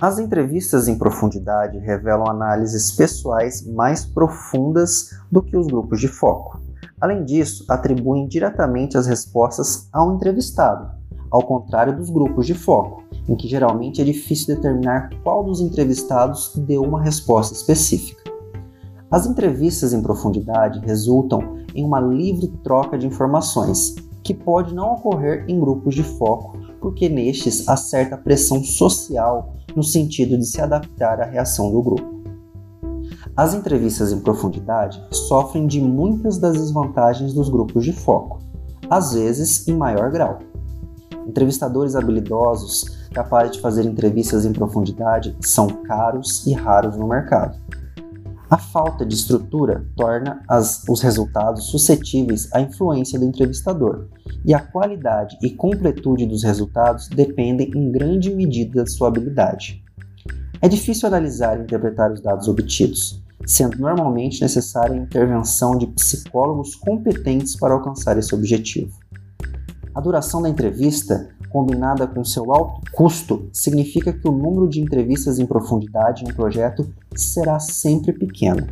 As entrevistas em profundidade revelam análises pessoais mais profundas do que os grupos de foco. Além disso, atribuem diretamente as respostas ao entrevistado, ao contrário dos grupos de foco, em que geralmente é difícil determinar qual dos entrevistados deu uma resposta específica. As entrevistas em profundidade resultam em uma livre troca de informações, que pode não ocorrer em grupos de foco, porque nestes há certa pressão social no sentido de se adaptar à reação do grupo. As entrevistas em profundidade sofrem de muitas das desvantagens dos grupos de foco, às vezes em maior grau. Entrevistadores habilidosos capazes de fazer entrevistas em profundidade são caros e raros no mercado. A falta de estrutura torna as, os resultados suscetíveis à influência do entrevistador, e a qualidade e completude dos resultados dependem em grande medida da sua habilidade. É difícil analisar e interpretar os dados obtidos, sendo normalmente necessária a intervenção de psicólogos competentes para alcançar esse objetivo. A duração da entrevista combinada com seu alto custo, significa que o número de entrevistas em profundidade em um projeto será sempre pequeno.